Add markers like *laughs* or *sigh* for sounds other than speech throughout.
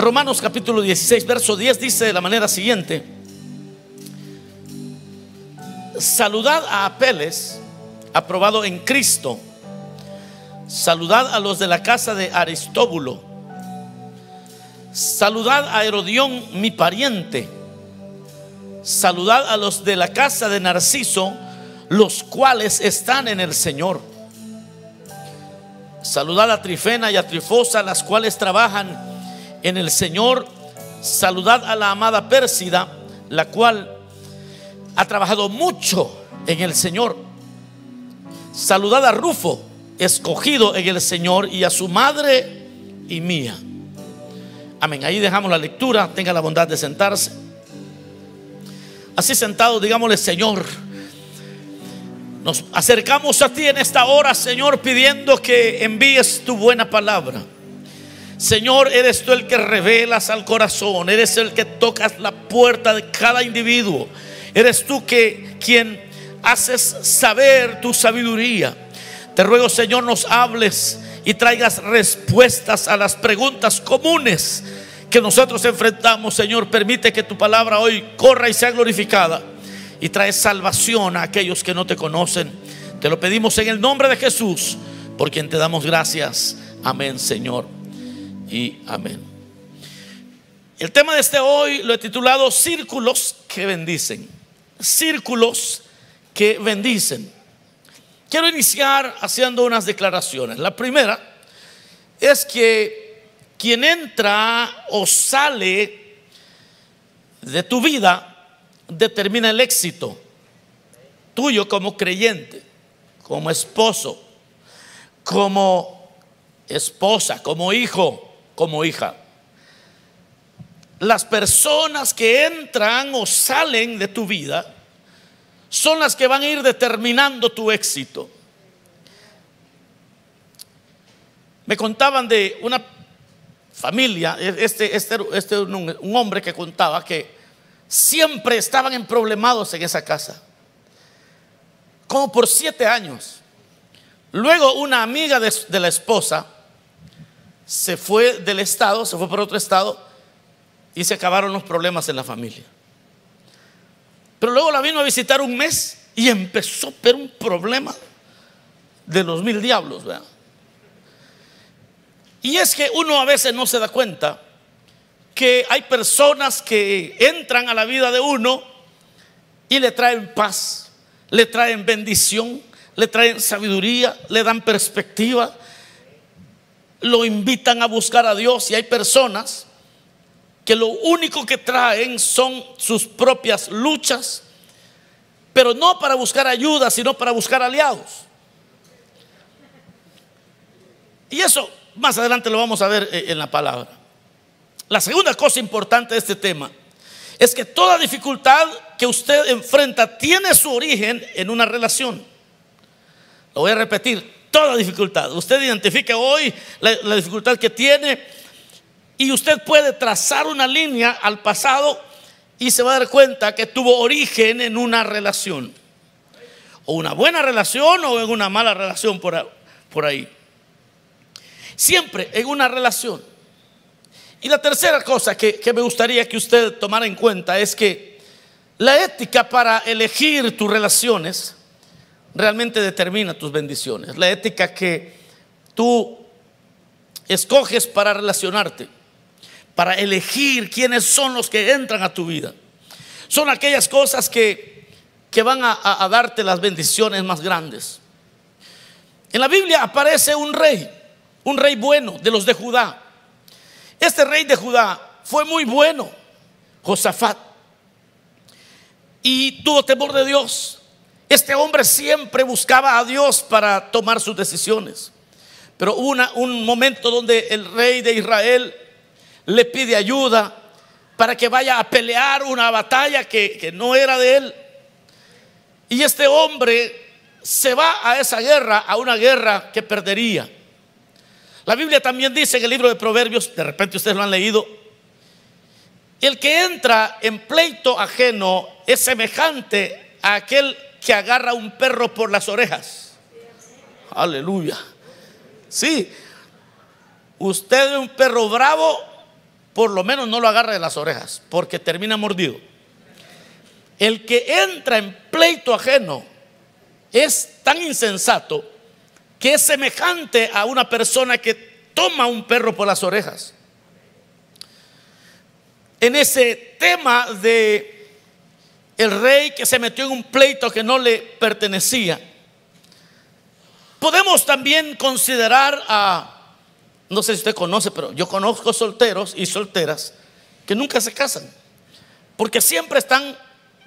Romanos capítulo 16, verso 10 dice de la manera siguiente, saludad a Apeles, aprobado en Cristo, saludad a los de la casa de Aristóbulo, saludad a Herodión, mi pariente, saludad a los de la casa de Narciso, los cuales están en el Señor. Saludad a Trifena y a Trifosa, las cuales trabajan en el Señor. Saludad a la amada Pérsida, la cual ha trabajado mucho en el Señor. Saludad a Rufo, escogido en el Señor, y a su madre y mía. Amén. Ahí dejamos la lectura. Tenga la bondad de sentarse. Así sentado, digámosle, Señor, nos acercamos a ti en esta hora, Señor, pidiendo que envíes tu buena palabra. Señor, eres tú el que revelas al corazón, eres el que tocas la puerta de cada individuo. Eres tú que quien haces saber tu sabiduría. Te ruego, Señor, nos hables y traigas respuestas a las preguntas comunes que nosotros enfrentamos. Señor, permite que tu palabra hoy corra y sea glorificada y trae salvación a aquellos que no te conocen. Te lo pedimos en el nombre de Jesús, por quien te damos gracias. Amén, Señor. Y amén. El tema de este hoy lo he titulado Círculos que bendicen. Círculos que bendicen. Quiero iniciar haciendo unas declaraciones. La primera es que quien entra o sale de tu vida determina el éxito tuyo como creyente, como esposo, como esposa, como hijo, como hija. Las personas que entran o salen de tu vida son las que van a ir determinando tu éxito. Me contaban de una familia, este, este, este un, hombre que contaba que siempre estaban emproblemados en esa casa, como por siete años. Luego una amiga de, la esposa se fue del estado, se fue por otro estado y se acabaron los problemas en la familia. Pero luego la vino a visitar un mes y empezó ver un problema de los mil diablos. Y es que uno a veces no se da cuenta que hay personas que entran a la vida de uno y le traen paz, le traen bendición, le traen sabiduría, le dan perspectiva, lo invitan a buscar a Dios y hay personas que lo único que traen son sus propias luchas, pero no para buscar ayuda, sino para buscar aliados. Y eso más adelante lo vamos a ver eh, en la palabra. La segunda cosa importante de este tema es que toda dificultad que usted enfrenta tiene su origen en una relación. Lo voy a repetir, toda dificultad. Usted identifique hoy la, la dificultad que tiene y usted puede trazar una línea al pasado y se va a dar cuenta que tuvo origen en una relación. O una buena relación o en una mala relación por, por ahí. Siempre en una relación. Y la tercera cosa que, que, me gustaría que usted tomara en cuenta es que la ética para elegir tus relaciones realmente determina tus bendiciones. La ética que tú escoges para relacionarte para elegir quiénes son los que entran a tu vida. Son aquellas cosas que, que van a, a, a darte las bendiciones más grandes. En la Biblia aparece un rey, un rey bueno de los de Judá. Este rey de Judá fue muy bueno, Josafat, y tuvo temor de Dios. Este hombre siempre buscaba a Dios para tomar sus decisiones. Pero hubo un momento donde el rey de Israel le pide ayuda para que vaya a pelear una batalla que, que, no era de él. Y este hombre se va a esa guerra, a una guerra que perdería. La Biblia también dice en el libro de Proverbios, de repente ustedes lo han leído, el que entra en pleito ajeno es semejante a aquel que agarra un perro por las orejas. Aleluya. Sí, usted es un perro bravo por lo menos no lo agarre de las orejas, porque termina mordido. El que entra en pleito ajeno es tan insensato que es semejante a una persona que toma un perro por las orejas. En ese tema de el rey que se metió en un pleito que no le pertenecía, podemos también considerar a no sé si usted conoce, pero yo conozco solteros y solteras que nunca se casan, porque siempre están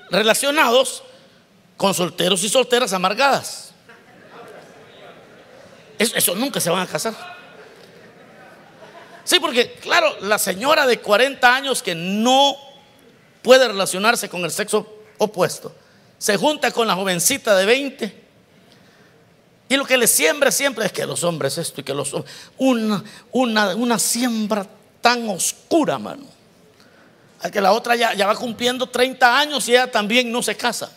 relacionados con solteros y solteras amargadas. Eso, nunca se van a casar. Sí, porque claro, la señora de 40 años que no puede relacionarse con el sexo opuesto, se junta con la jovencita de 20 y lo que le siembra siempre es que los hombres esto y que los hombres. Una, una, una siembra tan oscura, mano. Al que la otra ya, ya va cumpliendo 30 años y ella también no se casa.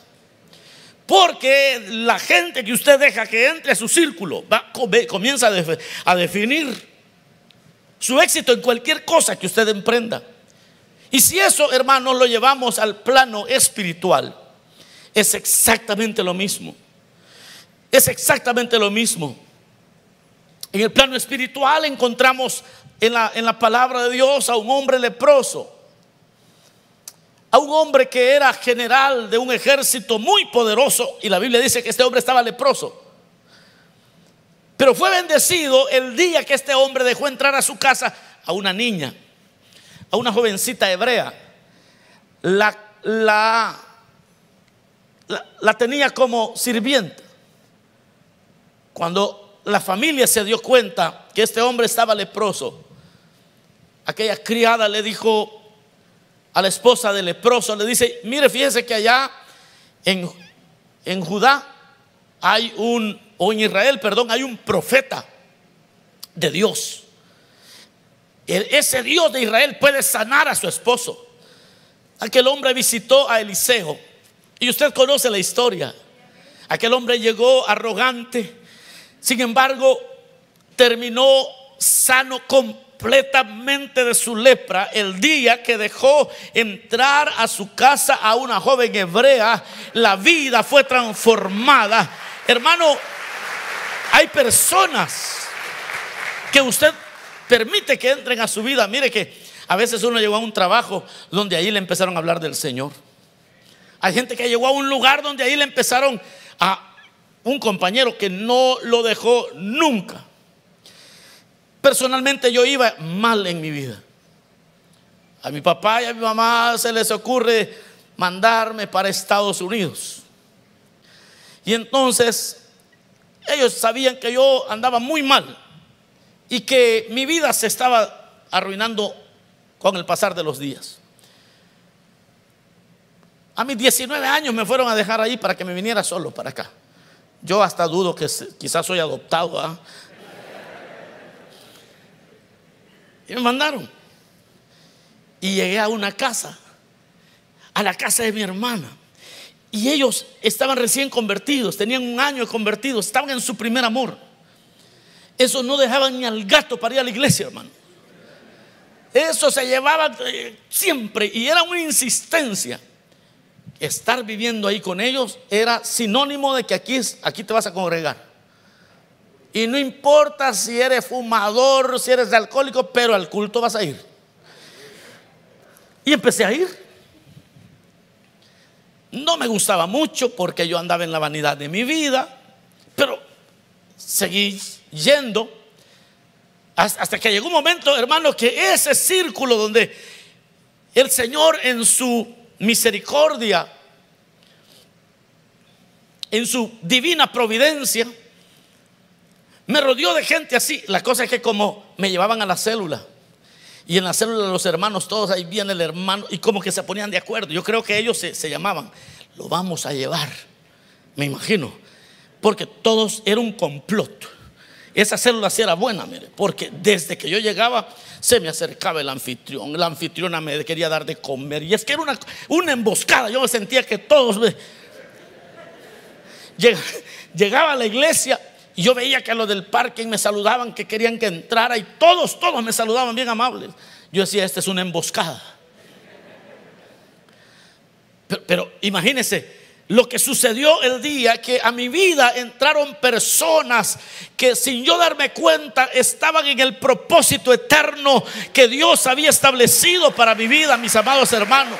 Porque la gente que usted deja que entre a su círculo va, comienza a, definir su éxito en cualquier cosa que usted emprenda. Y si eso, hermanos, lo llevamos al plano espiritual, es exactamente lo mismo. Es exactamente lo mismo. En el plano espiritual encontramos en la, en la palabra de Dios a un hombre leproso, a un hombre que era general de un ejército muy poderoso y la Biblia dice que este hombre estaba leproso. Pero fue bendecido el día que este hombre dejó entrar a su casa a una niña, a una jovencita hebrea. La, la, la, tenía como sirvienta. Cuando la familia se dio cuenta que este hombre estaba leproso, aquella criada le dijo a la esposa del leproso, le dice, mire, fíjese que allá en, en Judá hay un, o en Israel, perdón, hay un profeta de Dios. Ese Dios de Israel puede sanar a su esposo. Aquel hombre visitó a Eliseo. Y usted conoce la historia. Aquel hombre llegó arrogante, sin embargo, terminó sano completamente de su lepra el día que dejó entrar a su casa a una joven hebrea. La vida fue transformada. Hermano, hay personas que usted permite que entren a su vida. Mire que a veces uno llegó a un trabajo donde ahí le empezaron a hablar del Señor. Hay gente que llegó a un lugar donde ahí le empezaron a un compañero que no lo dejó nunca. Personalmente yo iba mal en mi vida. A mi papá y a mi mamá se les ocurre mandarme para Estados Unidos. Y entonces ellos sabían que yo andaba muy mal y que mi vida se estaba arruinando con el pasar de los días. A mis 19 años me fueron a dejar ahí para que me viniera solo para acá. Yo hasta dudo que quizás soy adoptado. ¿ah? Y me mandaron. Y llegué a una casa, a la casa de mi hermana. Y ellos estaban recién convertidos, tenían un año convertidos, estaban en su primer amor. Eso no dejaban ni al gato para ir a la iglesia, hermano. Eso se llevaba eh, siempre y era una insistencia estar viviendo ahí con ellos era sinónimo de que aquí, aquí te vas a congregar. Y no importa si eres fumador, si eres alcohólico, pero al culto vas a ir. Y empecé a ir. No me gustaba mucho porque yo andaba en la vanidad de mi vida, pero seguí yendo hasta que llegó un momento, hermano, que ese círculo donde el Señor en su misericordia, en su divina providencia, me rodeó de gente así. La cosa es que como me llevaban a la célula, y en la célula los hermanos, todos ahí viene el hermano, y como que se ponían de acuerdo. Yo creo que ellos se, se llamaban, lo vamos a llevar, me imagino, porque todos era un complot. Esa célula sí era buena, mire, porque desde que yo llegaba se me acercaba el anfitrión, la anfitriona me quería dar de comer, y es que era una, una emboscada, yo me sentía que todos. Llegaba a la iglesia Y yo veía que a los del parque me saludaban, que querían que entrara y todos, todos me saludaban bien amables. Yo decía, esta es una emboscada. Pero imagínense, lo que sucedió el día que a mi vida entraron personas que sin yo darme cuenta estaban en el propósito eterno que Dios había establecido para mi vida, mis amados hermanos.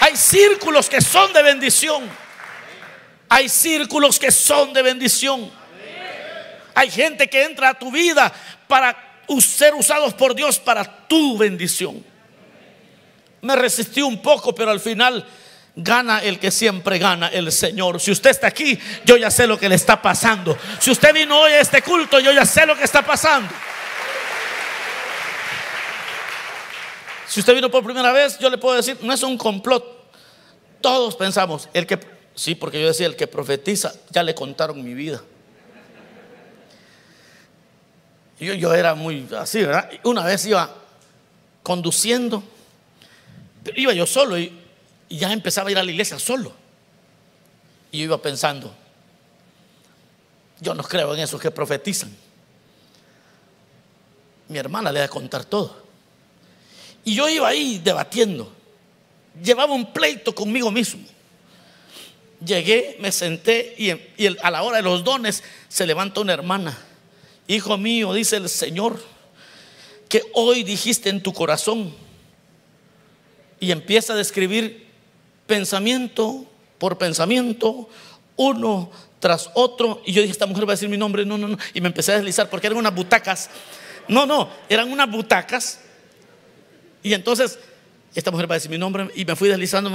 Hay círculos que son de bendición. Hay círculos que son de bendición. Hay gente que entra a tu vida para ser usados por Dios para tu bendición. Me resistí un poco, pero al final gana el que siempre gana, el Señor. Si usted está aquí, yo ya sé lo que le está pasando. Si usted vino hoy a este culto, yo ya sé lo que está pasando. Si usted vino por primera vez, yo le puedo decir, no es un complot. Todos pensamos, el que, sí, porque yo decía, el que profetiza, ya le contaron mi vida. Yo, yo era muy así, ¿verdad? Una vez iba conduciendo iba yo solo y, ya empezaba a ir a la iglesia solo. Y yo iba pensando, yo no creo en esos que profetizan. Mi hermana le va a contar todo. Y yo iba ahí debatiendo. Llevaba un pleito conmigo mismo. Llegué, me senté y, y, a la hora de los dones se levanta una hermana. Hijo mío, dice el Señor, que hoy dijiste en tu corazón y empieza a describir pensamiento por pensamiento, uno tras otro. Y yo dije, esta mujer va a decir mi nombre. No, no, no. Y me empecé a deslizar porque eran unas butacas. No, no, eran unas butacas. Y entonces, esta mujer va a decir mi nombre. Y me fui deslizando.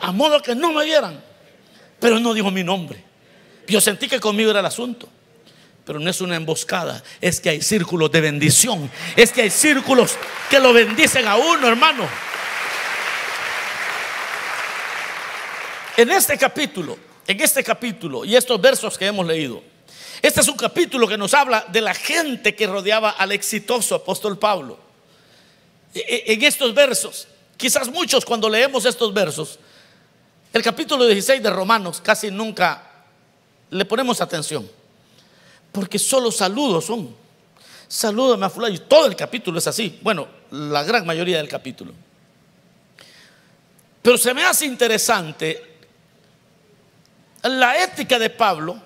a modo que no me vieran. Pero no dijo mi nombre. Yo sentí que conmigo era el asunto. Pero no es una emboscada, es que hay círculos de bendición. Es que hay círculos que lo bendicen a uno, hermano. En este capítulo, en este capítulo y estos versos que hemos leído, este es un capítulo que nos habla de la gente que rodeaba al exitoso apóstol Pablo. E, e, en estos versos, quizás muchos cuando leemos estos versos, el capítulo 16 de Romanos casi nunca le ponemos atención. Porque solo saludos son. Salúdame a fulano. Y todo el capítulo es así. Bueno, la gran mayoría del capítulo. Pero se me hace interesante la ética de Pablo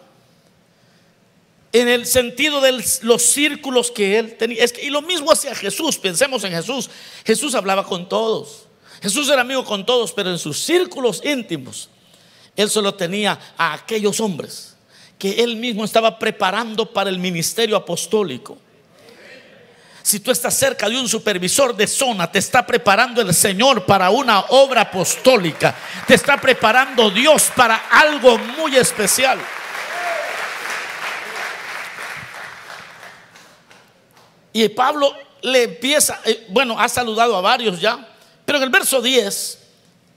en el sentido de los círculos que él tenía. y lo mismo hacía Jesús. Pensemos en Jesús. Jesús hablaba con todos. Jesús era amigo con todos, pero en sus círculos íntimos, él solo tenía a aquellos hombres que él mismo estaba preparando para el ministerio apostólico. Si tú estás cerca de un supervisor de zona, te está preparando el Señor para una obra apostólica. Te está preparando Dios para algo muy especial. Y Pablo le empieza, eh, bueno, ha saludado a varios ya, pero en el verso 10,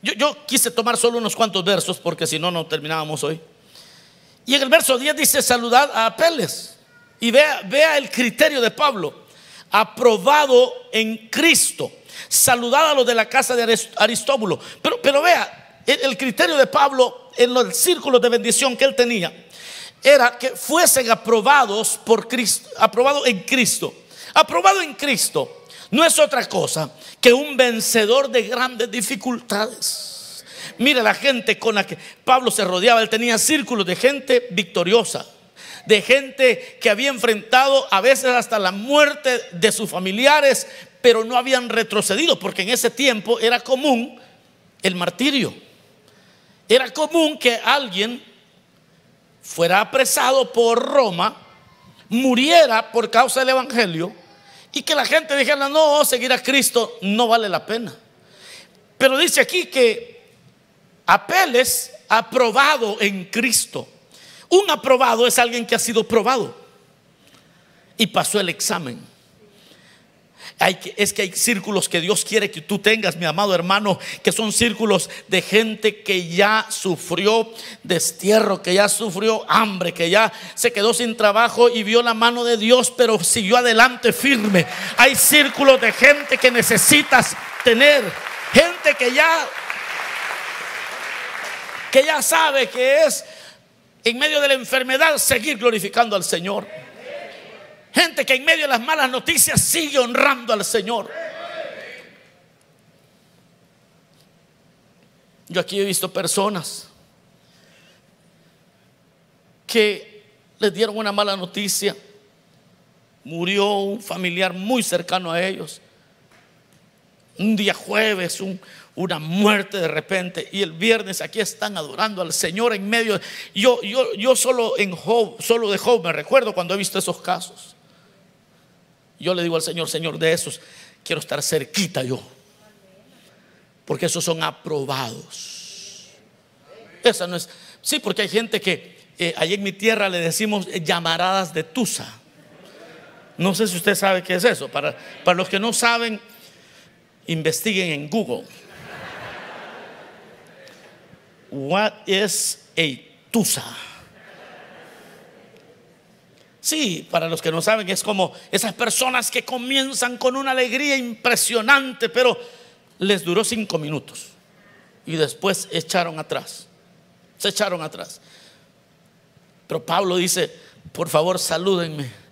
yo, yo quise tomar solo unos cuantos versos porque si no, no terminábamos hoy. Y en el verso 10 dice, saludad a Apeles. Y vea, vea el criterio de Pablo. Aprobado en Cristo. Saludad a los de la casa de Aristóbulo. Pero, pero vea, el, criterio de Pablo en los círculos de bendición que él tenía era que fuesen aprobados por Cristo, aprobado en Cristo. Aprobado en Cristo no es otra cosa que un vencedor de grandes dificultades. Mira la gente con la que Pablo se rodeaba. Él tenía círculos de gente victoriosa, de gente que había enfrentado a veces hasta la muerte de sus familiares, pero no habían retrocedido, porque en ese tiempo era común el martirio. Era común que alguien fuera apresado por Roma, muriera por causa del Evangelio y que la gente dijera, no, seguir a Cristo no vale la pena. Pero dice aquí que Apeles aprobado en Cristo. Un aprobado es alguien que ha sido probado y pasó el examen. es que hay círculos que Dios quiere que tú tengas, mi amado hermano, que son círculos de gente que ya sufrió destierro, que ya sufrió hambre, que ya se quedó sin trabajo y vio la mano de Dios, pero siguió adelante firme. Hay círculos de gente que necesitas tener, gente que ya que ya sabe que es en medio de la enfermedad seguir glorificando al Señor. Gente que en medio de las malas noticias sigue honrando al Señor. Yo aquí he visto personas que les dieron una mala noticia. Murió un familiar muy cercano a ellos. Un día jueves, una muerte de repente. Y el viernes aquí están adorando al Señor en medio. Yo, yo, yo solo en Job, solo de Job me recuerdo cuando he visto esos casos. Yo le digo al Señor, Señor, de esos quiero estar cerquita yo. Porque esos son aprobados. Esa no es. Sí, porque hay gente que eh, allí en mi tierra le decimos llamaradas de Tusa. No sé si usted sabe qué es eso. Para, para los que no saben, investiguen en Google. What is a Tusa? Sí, para los que no saben, es como esas personas que comienzan con una alegría impresionante, pero les duró cinco minutos y después echaron atrás. Se echaron atrás. Pero Pablo dice, por favor salúdenme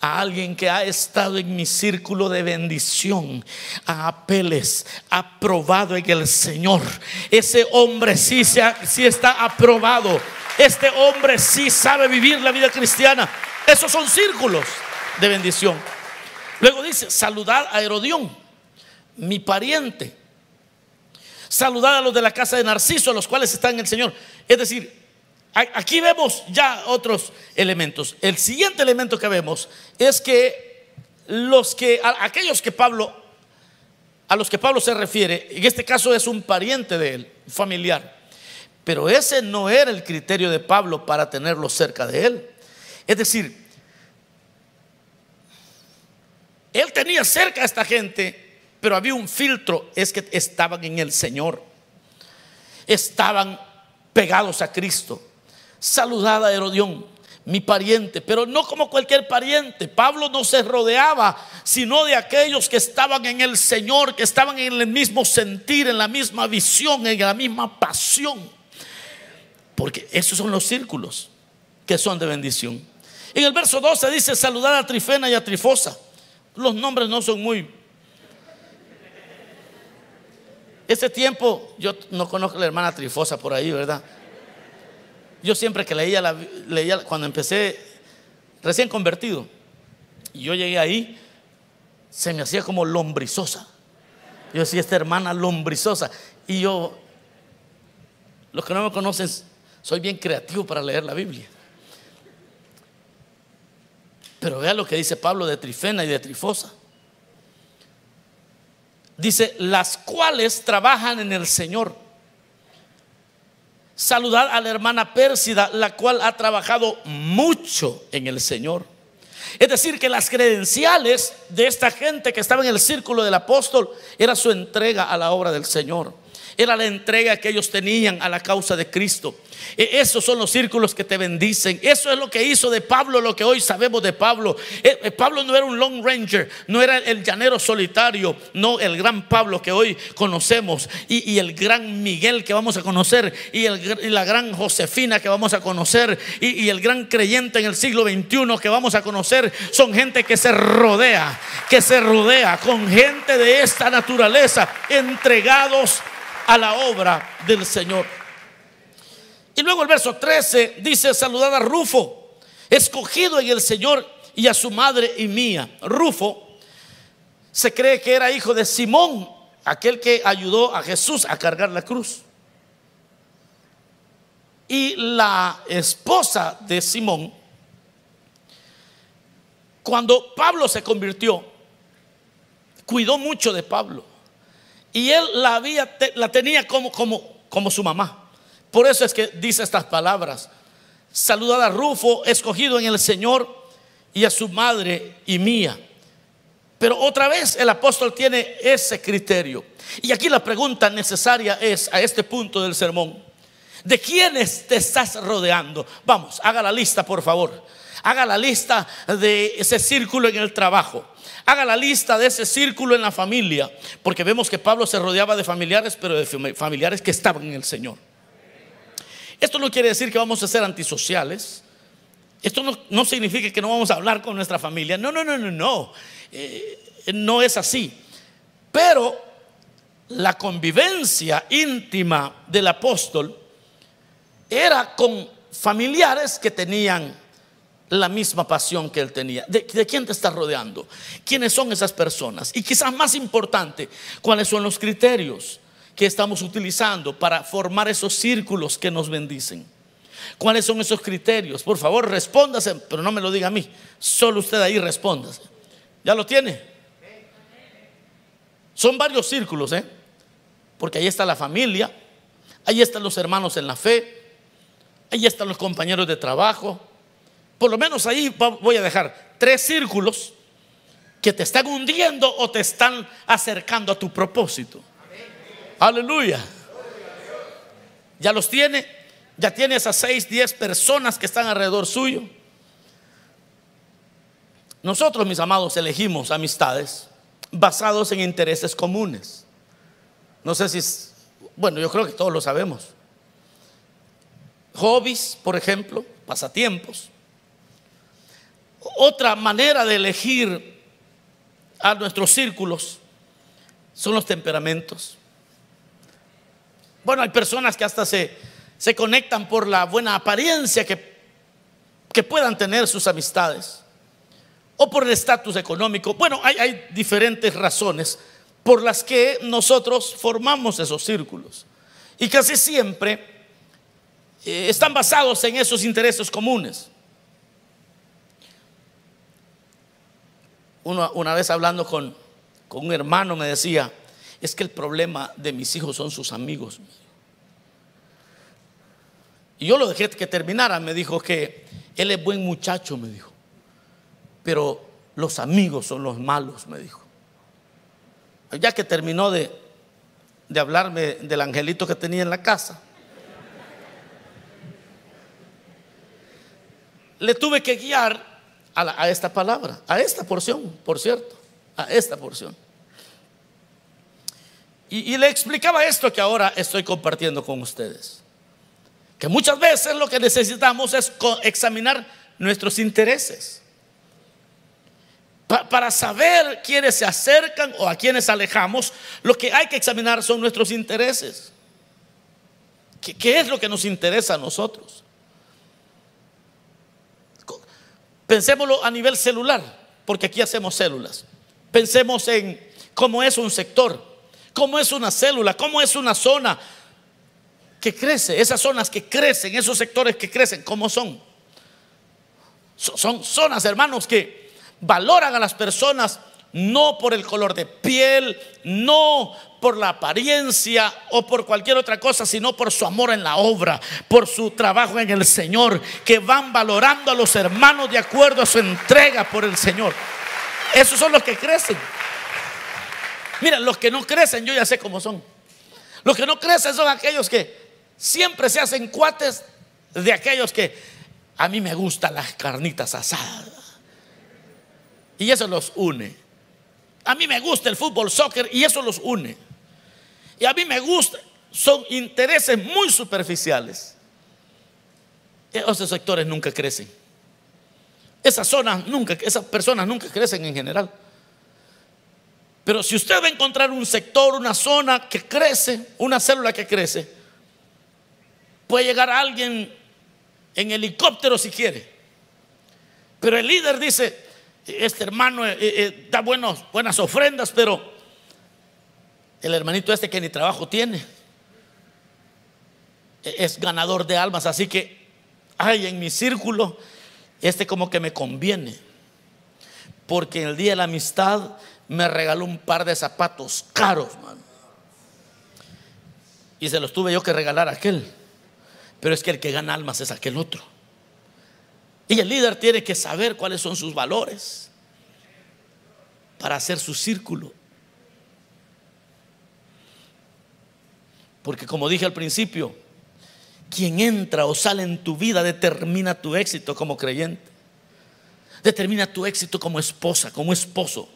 a alguien que ha estado en mi círculo de bendición, a Apeles, aprobado en el Señor. Ese hombre sí, sí está aprobado. Este hombre sí sabe vivir la vida cristiana. Esos son círculos de bendición. Luego dice, saludad a Herodión, mi pariente. Saludad a los de la casa de Narciso, los cuales están en el Señor. Es decir, Aquí vemos ya otros elementos. El siguiente elemento que vemos es que los que aquellos que Pablo a los que Pablo se refiere, en este caso es un pariente de él, familiar. Pero ese no era el criterio de Pablo para tenerlo cerca de él. Es decir, él tenía cerca a esta gente, pero había un filtro, es que estaban en el Señor. Estaban pegados a Cristo saludada a Herodión, mi pariente, pero no como cualquier pariente. Pablo no se rodeaba, sino de aquellos que estaban en el Señor, que estaban en el mismo sentir, en la misma visión, en la misma pasión. Porque esos son los círculos que son de bendición. En el verso 12 dice saludar a Trifena y a Trifosa. Los nombres no son muy... Ese tiempo, yo no conozco a la hermana Trifosa por ahí, ¿verdad? Yo siempre que leía, la, leía cuando empecé recién convertido, y yo llegué ahí, se me hacía como lombrizosa. Yo decía, esta hermana lombrizosa. Y yo, los que no me conocen, soy bien creativo para leer la Biblia. Pero vea lo que dice Pablo de Trifena y de Trifosa. Dice, las cuales trabajan en el Señor saludar a la hermana Pérsida, la cual ha trabajado mucho en el Señor. Es decir, que las credenciales de esta gente que estaba en el círculo del apóstol era su entrega a la obra del Señor. Era la entrega que ellos tenían a la causa de Cristo. E, esos son los círculos que te bendicen. Eso es lo que hizo de Pablo lo que hoy sabemos de Pablo. E, e, Pablo no era un long ranger, no era el llanero solitario, no el gran Pablo que hoy conocemos y, el gran Miguel que vamos a conocer y, la gran Josefina que vamos a conocer y, y el gran creyente en el siglo XXI que vamos a conocer. Son gente que se rodea, que se rodea con gente de esta naturaleza, entregados a la obra del Señor. Y luego el verso 13 dice, saludad a Rufo, escogido en el Señor y a su madre y mía. Rufo se cree que era hijo de Simón, aquel que ayudó a Jesús a cargar la cruz. Y la esposa de Simón, cuando Pablo se convirtió, cuidó mucho de Pablo. Y él la, había, la tenía como, como, como su mamá. Por eso es que dice estas palabras. Saludad a Rufo, escogido en el Señor, y a su madre y mía. Pero otra vez el apóstol tiene ese criterio. Y aquí la pregunta necesaria es, a este punto del sermón, ¿de quiénes te estás rodeando? Vamos, haga la lista, por favor. Haga la lista de ese círculo en el trabajo. Haga la lista de ese círculo en la familia, porque vemos que Pablo se rodeaba de familiares, pero de familiares que estaban en el Señor. Esto no quiere decir que vamos a ser antisociales. Esto no, significa que no vamos a hablar con nuestra familia. No, no, no, no, no. Eh, no es así. Pero la convivencia íntima del apóstol era con familiares que tenían la misma pasión que él tenía. ¿De, quién te está rodeando? ¿Quiénes son esas personas? Y quizás más importante, ¿cuáles son los criterios que estamos utilizando para formar esos círculos que nos bendicen? ¿Cuáles son esos criterios? Por favor, respóndase, pero no me lo diga a mí. Solo usted ahí respóndase. ¿Ya lo tiene? Son varios círculos, ¿eh? Porque ahí está la familia, ahí están los hermanos en la fe, ahí están los compañeros de trabajo, por lo menos ahí voy a dejar tres círculos que te están hundiendo o te están acercando a tu propósito. Aleluya. Ya los tiene, ya tiene esas seis, diez personas que están alrededor suyo. Nosotros, mis amados, elegimos amistades basados en intereses comunes. No sé si, bueno, yo creo que todos lo sabemos. Hobbies, por ejemplo, pasatiempos. Otra manera de elegir a nuestros círculos son los temperamentos. Bueno, hay personas que hasta se, se conectan por la buena apariencia que, que puedan tener sus amistades o por el estatus económico. Bueno, hay, hay, diferentes razones por las que nosotros formamos esos círculos. Y casi siempre eh, están basados en esos intereses comunes. Una vez hablando con, con un hermano me decía, es que el problema de mis hijos son sus amigos. Y yo lo dejé que terminara, me dijo que él es buen muchacho, me dijo, pero los amigos son los malos, me dijo. Ya que terminó de, de hablarme del angelito que tenía en la casa, le tuve que guiar a, esta palabra, a esta porción, por cierto, a esta porción. Y, le explicaba esto que ahora estoy compartiendo con ustedes. Que muchas veces lo que necesitamos es examinar nuestros intereses. para saber quiénes se acercan o a quiénes alejamos, lo que hay que examinar son nuestros intereses. ¿Qué, qué es lo que nos interesa a nosotros? Pensémoslo a nivel celular, porque aquí hacemos células. Pensemos en cómo es un sector, cómo es una célula, cómo es una zona que crece, esas zonas que crecen, esos sectores que crecen, ¿cómo son? Son zonas, hermanos, que valoran a las personas no por el color de piel, no por la apariencia o por cualquier otra cosa, sino por su amor en la obra, por su trabajo en el Señor, que van valorando a los hermanos de acuerdo a su entrega por el Señor. Esos son los que crecen. Mira, los que no crecen, yo ya sé cómo son. Los que no crecen son aquellos que siempre se hacen cuates de aquellos que a mí me gustan las carnitas asadas. Y eso los une. A mí me gusta el fútbol, soccer y eso los une. Y a mí me gusta, son intereses muy superficiales. Esos sectores nunca crecen. Esas zonas nunca, esas personas nunca crecen en general. Pero si usted va a encontrar un sector, una zona que crece, una célula que crece, puede llegar alguien en helicóptero si quiere. Pero el líder dice, este hermano eh, eh, da buenos, buenas ofrendas, pero el hermanito este que ni trabajo tiene e, es ganador de almas, así que hay en mi círculo este como que me conviene, porque el día de la amistad me regaló un par de zapatos caros, Y se los tuve yo que regalar a aquel. Pero es que el que gana almas es aquel otro. Y el líder tiene que saber cuáles son sus valores para hacer su círculo. Porque como dije al principio, quien entra o sale en tu vida determina tu éxito como creyente. Determina tu éxito como esposa, como esposo.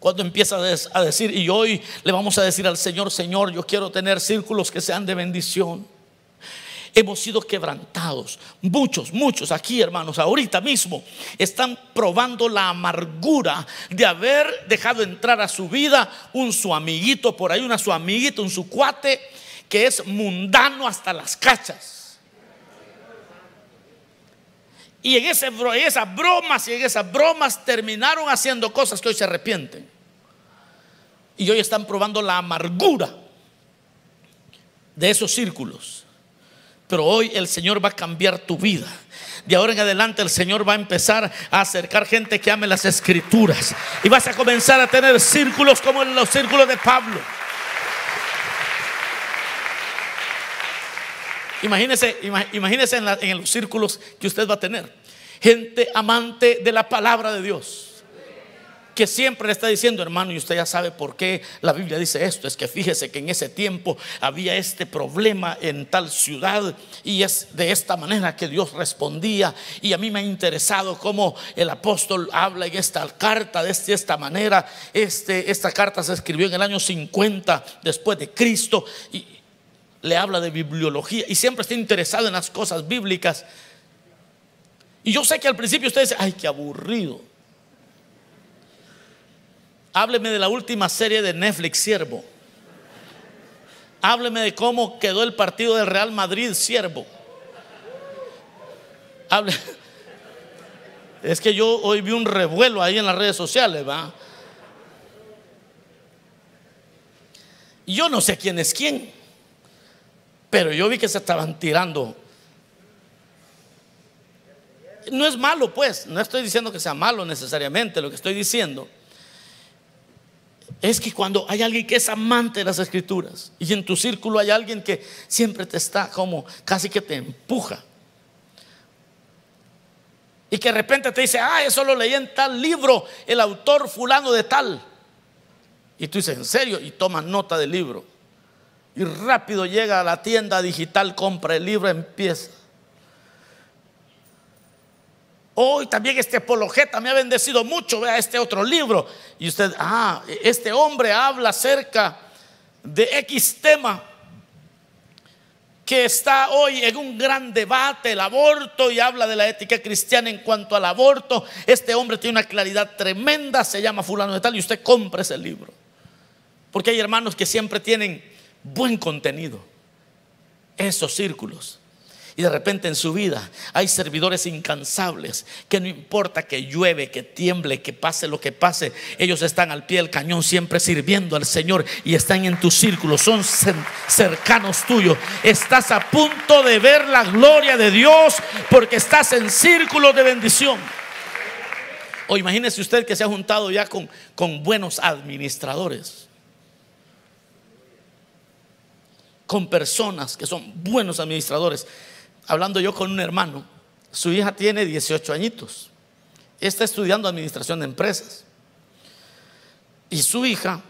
Cuando empiezas a decir, y hoy le vamos a decir al Señor, Señor, yo quiero tener círculos que sean de bendición. Hemos sido quebrantados. Muchos, muchos aquí, hermanos, ahorita mismo están probando la amargura de haber dejado entrar a su vida un su amiguito por ahí, una su amiguito, un su cuate que es mundano hasta las cachas. Y en, en esas bromas y en esas bromas terminaron haciendo cosas que hoy se arrepienten. Y hoy están probando la amargura de esos círculos. Pero hoy el Señor va a cambiar tu vida. De ahora en adelante el Señor va a empezar a acercar gente que ame las escrituras. Y vas a comenzar a tener círculos como en los círculos de Pablo. Imagínese, imagínese en, en los círculos que usted va a tener. Gente amante de la palabra de Dios que siempre le está diciendo, hermano, y usted ya sabe por qué la Biblia dice esto, es que fíjese que en ese tiempo había este problema en tal ciudad y es de esta manera que Dios respondía y a mí me ha interesado cómo el apóstol habla en esta carta de esta manera. Este, esta carta se escribió en el año 50 después de Cristo y le habla de bibliología y siempre está interesado en las cosas bíblicas. Y yo sé que al principio usted dice, ay, qué aburrido. Hábleme de la última serie de Netflix, Siervo. Hábleme de cómo quedó el partido del Real Madrid, Siervo. Hable. *laughs* Es que yo hoy vi un revuelo ahí en las redes sociales, ¿va? Yo no sé quién es quién, pero yo vi que se estaban tirando. No es malo, pues, no estoy diciendo que sea malo necesariamente, lo que estoy diciendo es que cuando hay alguien que es amante de las escrituras y en tu círculo hay alguien que siempre te está como casi que te empuja y que de repente te dice, ah, eso lo leí en tal libro, el autor fulano de tal. Y tú dices, ¿en serio? Y toma nota del libro. Y rápido llega a la tienda digital, compra el libro, empieza. Hoy también este apologeta me ha bendecido mucho, vea este otro libro. Y usted, ah, este hombre habla acerca de X tema que está hoy en un gran debate, el aborto, y habla de la ética cristiana en cuanto al aborto. Este hombre tiene una claridad tremenda, se llama fulano de tal, y usted compra ese libro. Porque hay hermanos que siempre tienen buen contenido. Esos círculos y de repente en su vida hay servidores incansables que no importa que llueve, que tiemble, que pase lo que pase, ellos están al pie del cañón siempre sirviendo al Señor y están en tu círculo, son cercanos tuyos. Estás a punto de ver la gloria de Dios porque estás en círculo de bendición. O imagínese usted que se ha juntado ya con, con buenos administradores. Con personas que son buenos administradores hablando yo con un hermano, su hija tiene 18 añitos, está estudiando administración de empresas. Y su hija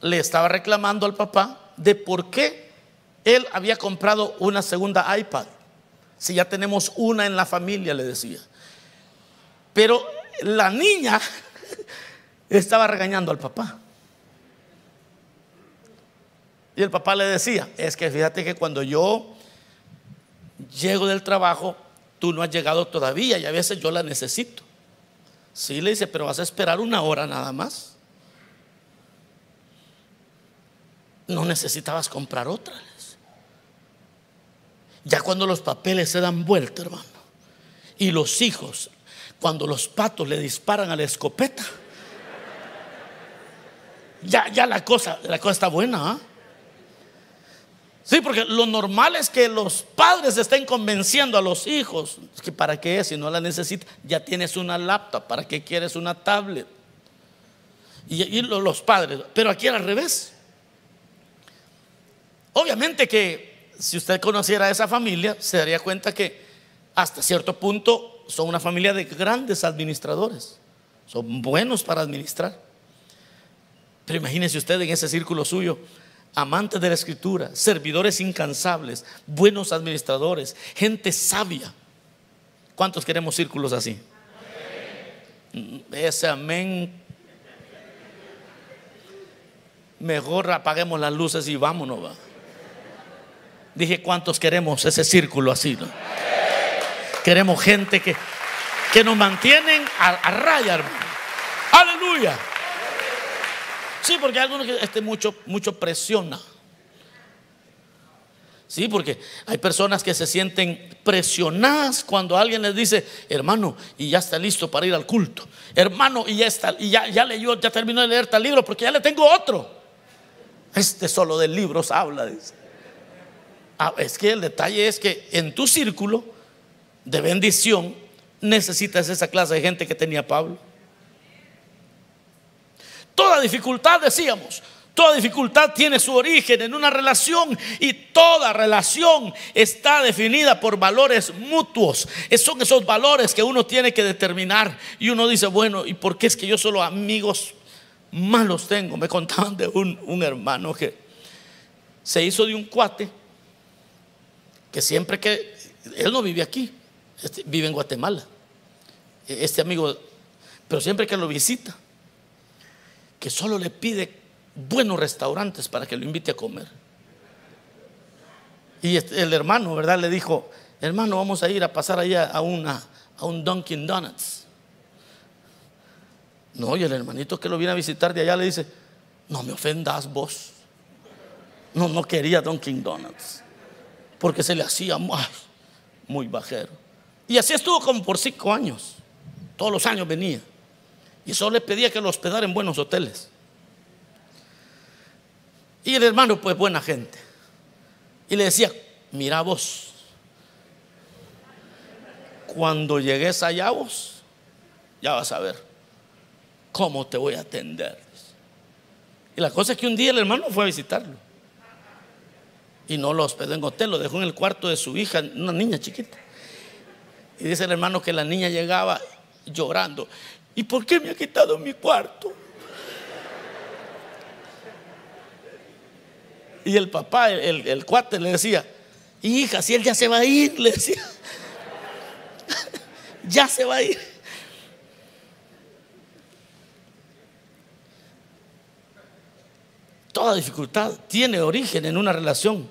le estaba reclamando al papá de por qué él había comprado una segunda iPad. Si ya tenemos una en la familia, le decía. Pero la niña *laughs* estaba regañando al papá. Y el papá le decía, es que fíjate que cuando yo llego del trabajo, tú no has llegado todavía y a veces yo la necesito. Sí, le dice, pero vas a esperar una hora nada más. No necesitabas comprar otra. Ya cuando los papeles se dan vuelta, hermano, y los hijos, cuando los patos le disparan a la escopeta, ya, ya la cosa, la cosa está buena. ¿ah? Sí, porque lo normal es que los padres estén convenciendo a los hijos que para qué es, si no la necesitas, ya tienes una laptop, ¿para qué quieres una tablet? Y, los padres, pero aquí al revés. Obviamente que si usted conociera a esa familia, se daría cuenta que hasta cierto punto son una familia de grandes administradores, son buenos para administrar. Pero imagínese usted en ese círculo suyo amantes de la escritura, servidores incansables, buenos administradores, gente sabia. ¿Cuántos queremos círculos así? Ese amén. Mejor apaguemos las luces y vámonos. Dije, ¿cuántos queremos ese círculo así? Queremos gente que, que nos mantienen a, a raya, hermano. Aleluya. Sí, porque hay algunos que este mucho, mucho presiona. Sí, porque hay personas que se sienten presionadas cuando alguien les dice, hermano, y ya está listo para ir al culto. Hermano, y ya está, y ya, ya leyó, ya terminó de leer tal libro, porque ya le tengo otro. Este solo de libros habla. Ah, es que el detalle es que en tu círculo de bendición necesitas esa clase de gente que tenía Pablo. Toda dificultad, decíamos, Toda dificultad tiene su origen en una relación y toda relación está definida por valores mutuos. Son esos valores que uno tiene que determinar y uno dice, bueno, ¿y por qué es que yo solo amigos malos tengo? Me contaban de un, hermano que se hizo de un cuate que siempre que, él no vive aquí, este, vive en Guatemala, este amigo, pero siempre que lo visita, que solo le pide buenos restaurantes para que lo invite a comer. Y el hermano, ¿verdad? Le dijo, hermano, vamos a ir a pasar allá a, una, a un Dunkin' Donuts. No, y el hermanito que lo viene a visitar de allá le dice, no me ofendas vos. No, no quería Dunkin' Donuts. Porque se le hacía muy, muy bajero. Y así estuvo como por cinco años. Todos los años venía. Y solo le pedía que lo hospedara en buenos hoteles. Y el hermano, pues buena gente. Y le decía, mira vos, cuando llegues allá vos, ya vas a ver cómo te voy a atender. Y la cosa es que un día el hermano fue a visitarlo. Y no lo hospedó en hotel, lo dejó en el cuarto de su hija, una niña chiquita. Y dice el hermano que la niña llegaba llorando. ¿Y por qué me ha quitado mi cuarto? Y el papá, el, cuate le decía, hija, si él ya se va a ir, le decía, *laughs* ya se va a ir. Toda dificultad tiene origen en una relación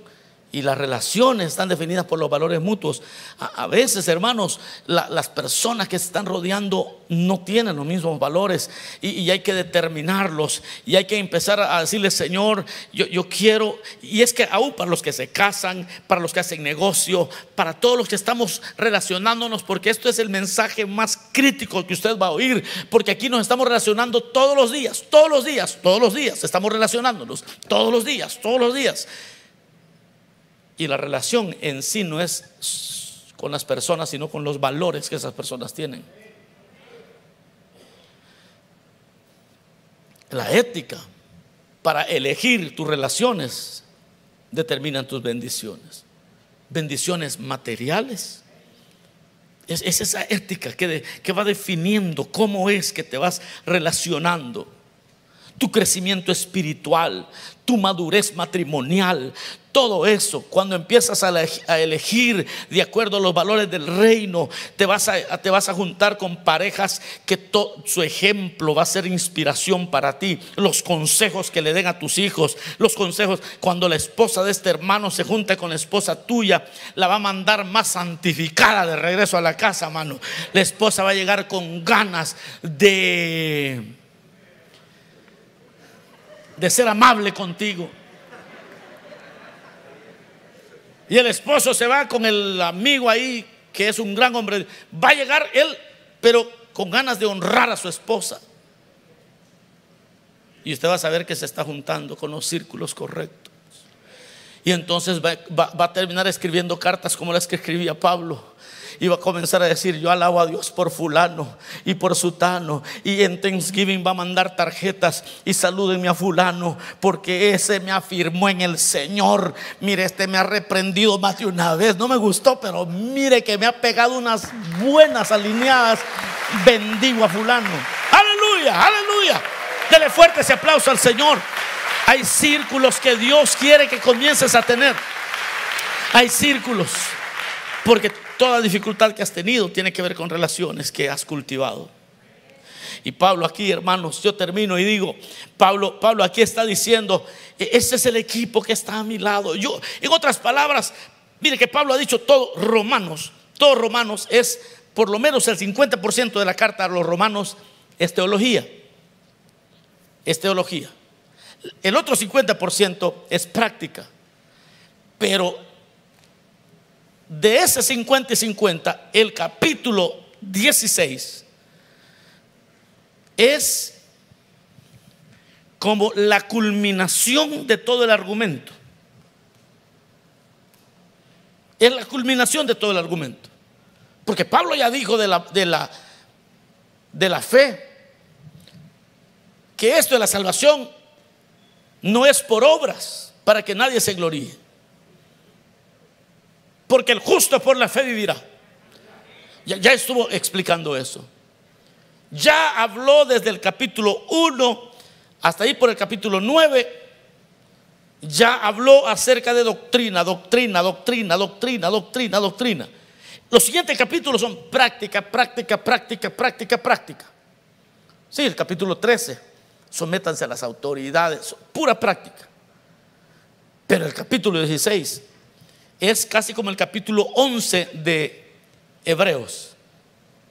y las relaciones están definidas por los valores mutuos. A, veces, hermanos, las personas que se están rodeando no tienen los mismos valores y, hay que determinarlos y hay que empezar a decirle, Señor, yo, quiero, y es que aún para los que se casan, para los que hacen negocio, para todos los que estamos relacionándonos, porque esto es el mensaje más crítico que usted va a oír, porque aquí nos estamos relacionando todos los días, todos los días, todos los días, estamos relacionándonos, todos los días, todos los días. Y la relación en sí no es con las personas, sino con los valores que esas personas tienen. La ética para elegir tus relaciones determinan tus bendiciones. Bendiciones materiales. Es, esa ética que, que va definiendo cómo es que te vas relacionando tu crecimiento espiritual, tu madurez matrimonial, todo eso, cuando empiezas a elegir de acuerdo a los valores del reino, te vas a, te vas a juntar con parejas que su ejemplo va a ser inspiración para ti. Los consejos que le den a tus hijos, los consejos, cuando la esposa de este hermano se junte con la esposa tuya, la va a mandar más santificada de regreso a la casa, mano. La esposa va a llegar con ganas de, de ser amable contigo Y el esposo se va con el amigo ahí, que es un gran hombre. Va a llegar él, pero con ganas de honrar a su esposa. Y usted va a saber que se está juntando con los círculos correctos. Y entonces va, va a terminar escribiendo cartas como las que escribía Pablo va a comenzar a decir, yo alabo a Dios por fulano y por sutano. Y en Thanksgiving va a mandar tarjetas y salúdenme a fulano porque ese me afirmó en el Señor. Mire, este me ha reprendido más de una vez. No me gustó, pero mire que me ha pegado unas buenas alineadas. Bendigo a fulano. Aleluya, aleluya. Dele fuerte ese aplauso al Señor. Hay círculos que Dios quiere que comiences a tener. Hay círculos. Porque toda dificultad que has tenido tiene que ver con relaciones que has cultivado. Y Pablo aquí, hermanos, yo termino y digo, Pablo, Pablo aquí está diciendo, e-, ese es el equipo que está a mi lado. Yo, en otras palabras, mire que Pablo ha dicho todo Romanos, todo Romanos es por lo menos el 50% de la carta a los romanos es teología. Es teología. El otro 50% es práctica. Pero de ese 50 y 50, el capítulo 16 es como la culminación de todo el argumento. Es la culminación de todo el argumento. Porque Pablo ya dijo de la, de la, de la fe que esto de la salvación no es por obras para que nadie se gloríe. Porque el justo por la fe vivirá. Ya, estuvo explicando eso. Ya habló desde el capítulo 1 hasta ahí por el capítulo 9. Ya habló acerca de doctrina, doctrina, doctrina, doctrina, doctrina, doctrina. Los siguientes capítulos son práctica, práctica, práctica, práctica, práctica. Sí, el capítulo 13, sométanse a las autoridades, pura práctica. Pero el capítulo 16 es casi como el capítulo 11 de Hebreos.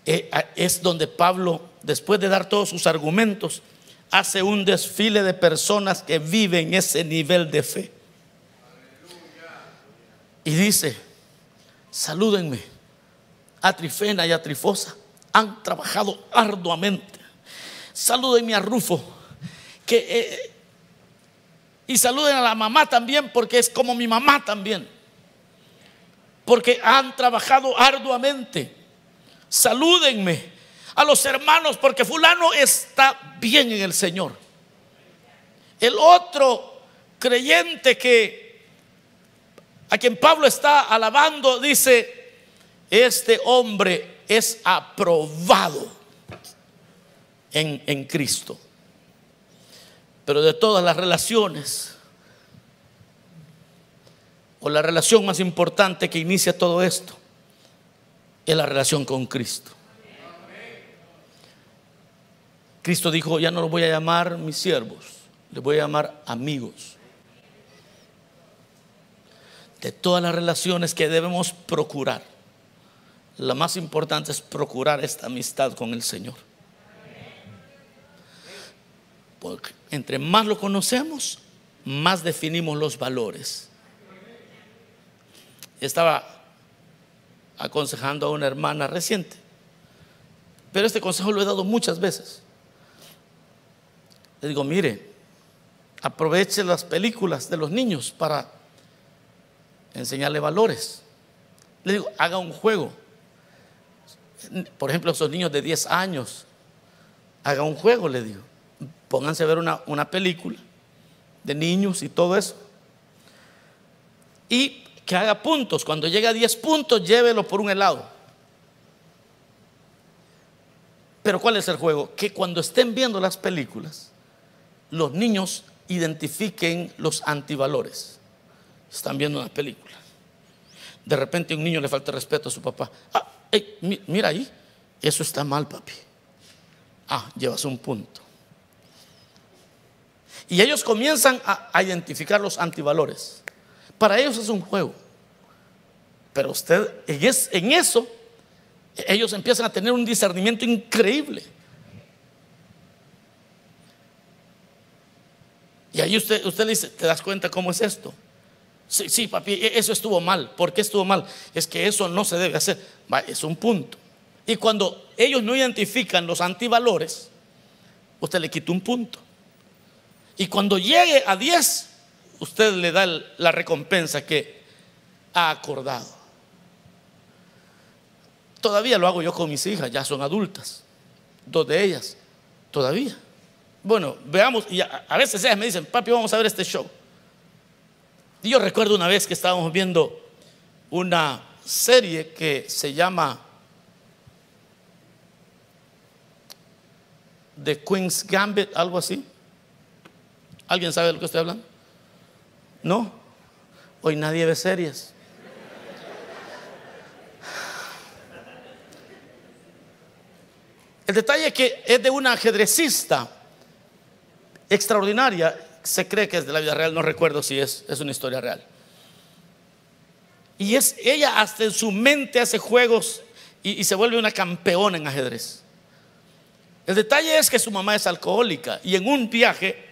Eh, es donde Pablo, después de dar todos sus argumentos, hace un desfile de personas que viven ese nivel de fe. Y dice, salúdenme a Trifena y a Trifosa han trabajado arduamente. Salúdenme a Rufo, eh, y saluden a la mamá también, porque es como mi mamá también. Porque han trabajado arduamente. Salúdenme a los hermanos, porque fulano está bien en el Señor. El otro creyente que a quien Pablo está alabando dice, este hombre es aprobado en, en Cristo. Pero de todas las relaciones, o la relación más importante que inicia todo esto, es la relación con Cristo. Cristo dijo, ya no los voy a llamar mis siervos, les voy a llamar amigos. De todas las relaciones que debemos procurar, la más importante es procurar esta amistad con el Señor. Porque entre más lo conocemos, más definimos los valores. Estaba aconsejando a una hermana reciente, pero este consejo lo he dado muchas veces. Le digo, mire, aproveche las películas de los niños para enseñarle valores. Le digo, haga un juego por ejemplo, esos niños de 10 años, haga un juego, le digo. Pónganse a ver una, una película de niños y todo eso. Y que haga puntos. Cuando llegue a 10 puntos, llévelo por un helado. Pero ¿cuál es el juego? Que cuando estén viendo las películas, los niños identifiquen los antivalores. Están viendo una película. De repente a un niño le falta respeto a su papá. Ah, mira ahí, eso está mal, papi. Ah, llevas un punto. Y ellos comienzan a, identificar los antivalores. Para ellos es un juego. Pero usted, en, eso, ellos empiezan a tener un discernimiento increíble. Y ahí usted, usted le dice, ¿te das cuenta cómo es esto? Sí, sí, papi, e, eso estuvo mal. ¿Por qué estuvo mal? Es que eso no se debe hacer. es un punto. Y cuando ellos no identifican los antivalores, usted le quita un punto. Y cuando llegue a 10, usted le da la recompensa que ha acordado. Todavía lo hago yo con mis hijas, ya son adultas. Dos de ellas, todavía. Bueno, veamos, y a, veces ellas me dicen, papi, vamos a ver este show. Y yo recuerdo una vez que estábamos viendo una serie que se llama The Queen's Gambit, algo así. ¿Alguien sabe de lo que estoy hablando? No. Hoy nadie ve series. El detalle es que es de una ajedrecista extraordinaria. Se cree que es de la vida real, no recuerdo si es, es una historia real. Y es ella hasta en su mente hace juegos y, y se vuelve una campeona en ajedrez. El detalle es que su mamá es alcohólica y en un viaje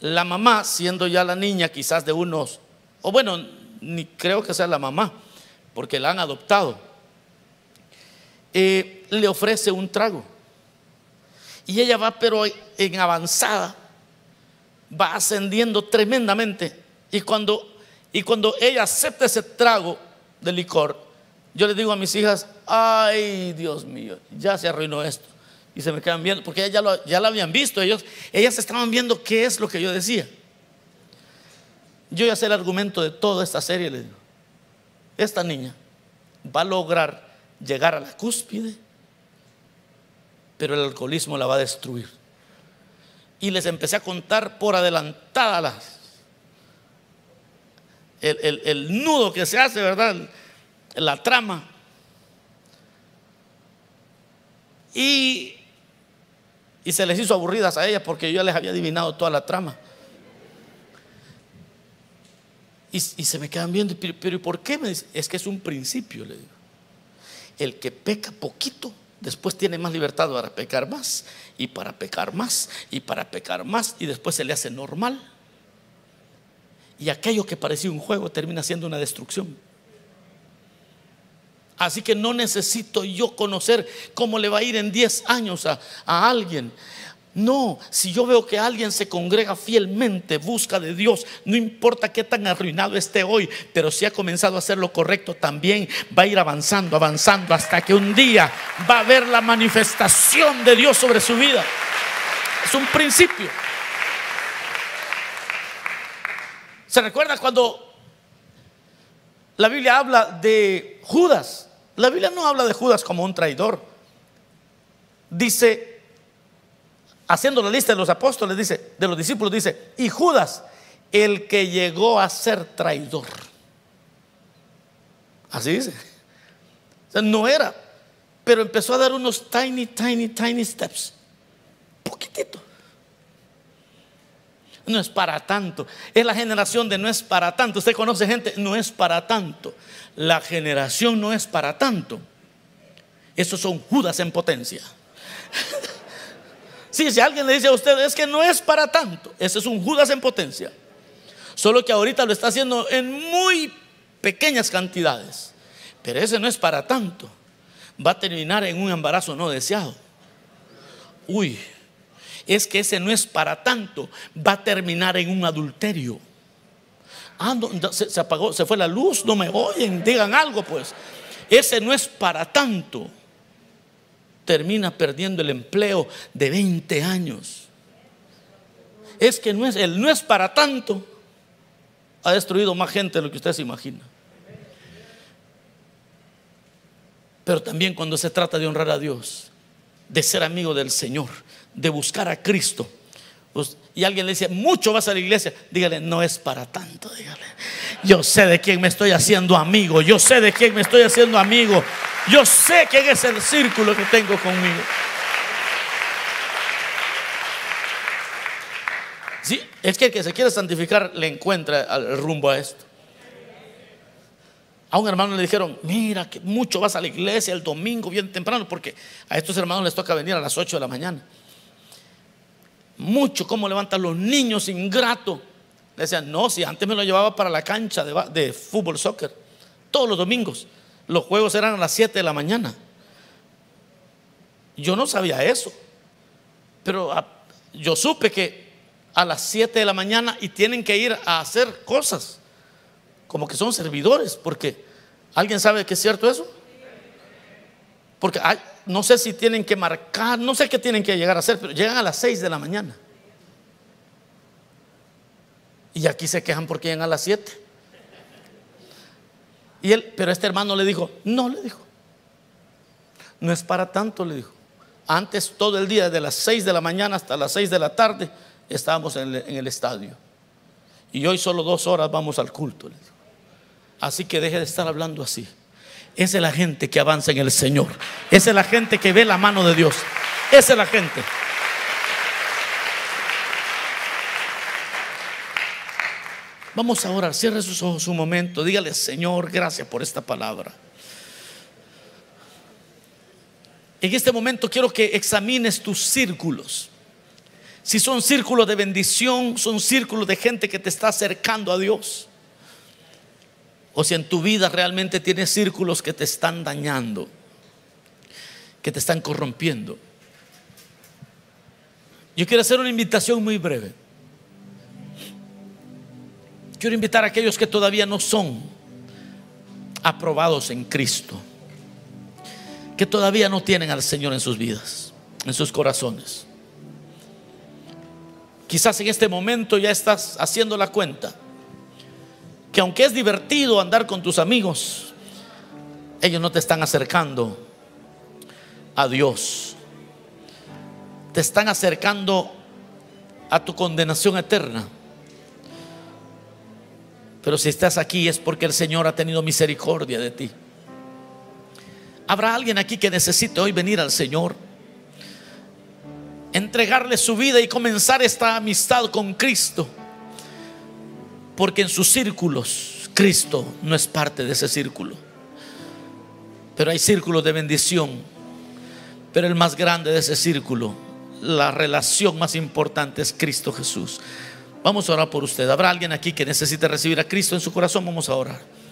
la mamá, siendo ya la niña quizás de unos, o bueno, ni creo que sea la mamá, porque la han adoptado, eh, le ofrece un trago. Y ella va pero en avanzada, va ascendiendo tremendamente. Y cuando, y cuando ella acepta ese trago de licor, yo le digo a mis hijas, ay Dios mío, ya se arruinó esto y se me quedan viendo, porque ellas ya lo, ya habían visto, ellos, ellas estaban viendo qué es lo que yo decía. Yo ya sé el argumento de toda esta serie, le digo. Esta niña va a lograr llegar a la cúspide, pero el alcoholismo la va a destruir. Y les empecé a contar por adelantada las, el, el, el nudo que se hace, ¿verdad? La trama. Y y se les hizo aburridas a ellas porque yo ya les había adivinado toda la trama. Y, se me quedan viendo, pero, pero ¿por qué? Me dice, es que es un principio, le digo. El que peca poquito, después tiene más libertad para pecar más, y para pecar más, y para pecar más, y después se le hace normal. Y aquello que parecía un juego termina siendo una destrucción. Así que no necesito yo conocer cómo le va a ir en 10 años a, alguien. No, si yo veo que alguien se congrega fielmente, busca de Dios, no importa qué tan arruinado esté hoy, pero si ha comenzado a hacer lo correcto, también va a ir avanzando, avanzando, hasta que un día va a ver la manifestación de Dios sobre su vida. Es un principio. ¿Se recuerda cuando la Biblia habla de Judas? La Biblia no habla de Judas como un traidor. Dice, haciendo la lista de los apóstoles, dice, de los discípulos, dice, y Judas, el que llegó a ser traidor. Así dice. O sea, no era, pero empezó a dar unos tiny, tiny, tiny steps. Poquitito. No es para tanto. Es la generación de no es para tanto. Usted conoce gente, no es para tanto la generación no es para tanto. Esos son Judas en potencia. *laughs* Sí, si alguien le dice a usted es que no es para tanto, ese es un Judas en potencia. Solo que ahorita lo está haciendo en muy pequeñas cantidades. Pero ese no es para tanto. Va a terminar en un embarazo no deseado. Uy, es que ese no es para tanto. Va a terminar en un adulterio. Ah, se, apagó, se fue la luz, no me oyen, digan algo pues. Ese no es para tanto. Termina perdiendo el empleo de 20 años. Es que no es, el no es para tanto. Ha destruido más gente de lo que usted se imagina. Pero también cuando se trata de honrar a Dios, de ser amigo del Señor, de buscar a Cristo, y alguien le dice, mucho vas a la iglesia, dígale, no es para tanto, dígale. Yo sé de quién me estoy haciendo amigo, yo sé de quién me estoy haciendo amigo, yo sé quién es el círculo que tengo conmigo. Sí, es que el que se quiere santificar le encuentra el rumbo a esto. A un hermano le dijeron, mira, que mucho vas a la iglesia el domingo bien temprano, porque a estos hermanos les toca venir a las 8 de la mañana mucho cómo levantan los niños ingratos. Decían, no, si antes me lo llevaba para la cancha de, fútbol, soccer, todos los domingos. Los juegos eran a las 7 de la mañana. Yo no sabía eso, pero yo supe que a las 7 de la mañana y tienen que ir a hacer cosas, como que son servidores, porque ¿alguien sabe que es cierto eso? Porque hay, no sé si tienen que marcar, no sé qué tienen que llegar a hacer, pero llegan a las 6 de la mañana. Y aquí se quejan porque llegan a las 7. Y él, pero este hermano le dijo, no, le dijo, no es para tanto, le dijo. Antes todo el día, de las 6 de la mañana hasta las 6 de la tarde, estábamos en el, estadio. Y hoy solo dos horas vamos al culto. Así que deje de estar hablando así. Esa es la gente que avanza en el Señor. Esa es la gente que ve la mano de Dios. Esa es la gente. Vamos a orar. Cierre sus ojos un momento. Dígale, Señor, gracias por esta palabra. En este momento quiero que examines tus círculos. Si son círculos de bendición, son círculos de gente que te está acercando a Dios. O si en tu vida realmente tienes círculos que te están dañando, que te están corrompiendo. Yo quiero hacer una invitación muy breve. Quiero invitar a aquellos que todavía no son aprobados en Cristo, que todavía no tienen al Señor en sus vidas, en sus corazones. Quizás en este momento ya estás haciendo la cuenta que aunque es divertido andar con tus amigos, ellos no te están acercando a Dios. Te están acercando a tu condenación eterna. Pero si estás aquí es porque el Señor ha tenido misericordia de ti. ¿Habrá alguien aquí que necesite hoy venir al Señor? Entregarle su vida y comenzar esta amistad con Cristo porque en sus círculos Cristo no es parte de ese círculo. Pero hay círculos de bendición. Pero el más grande de ese círculo, la relación más importante es Cristo Jesús. Vamos a orar por usted. ¿Habrá alguien aquí que necesite recibir a Cristo en su corazón? Vamos a orar.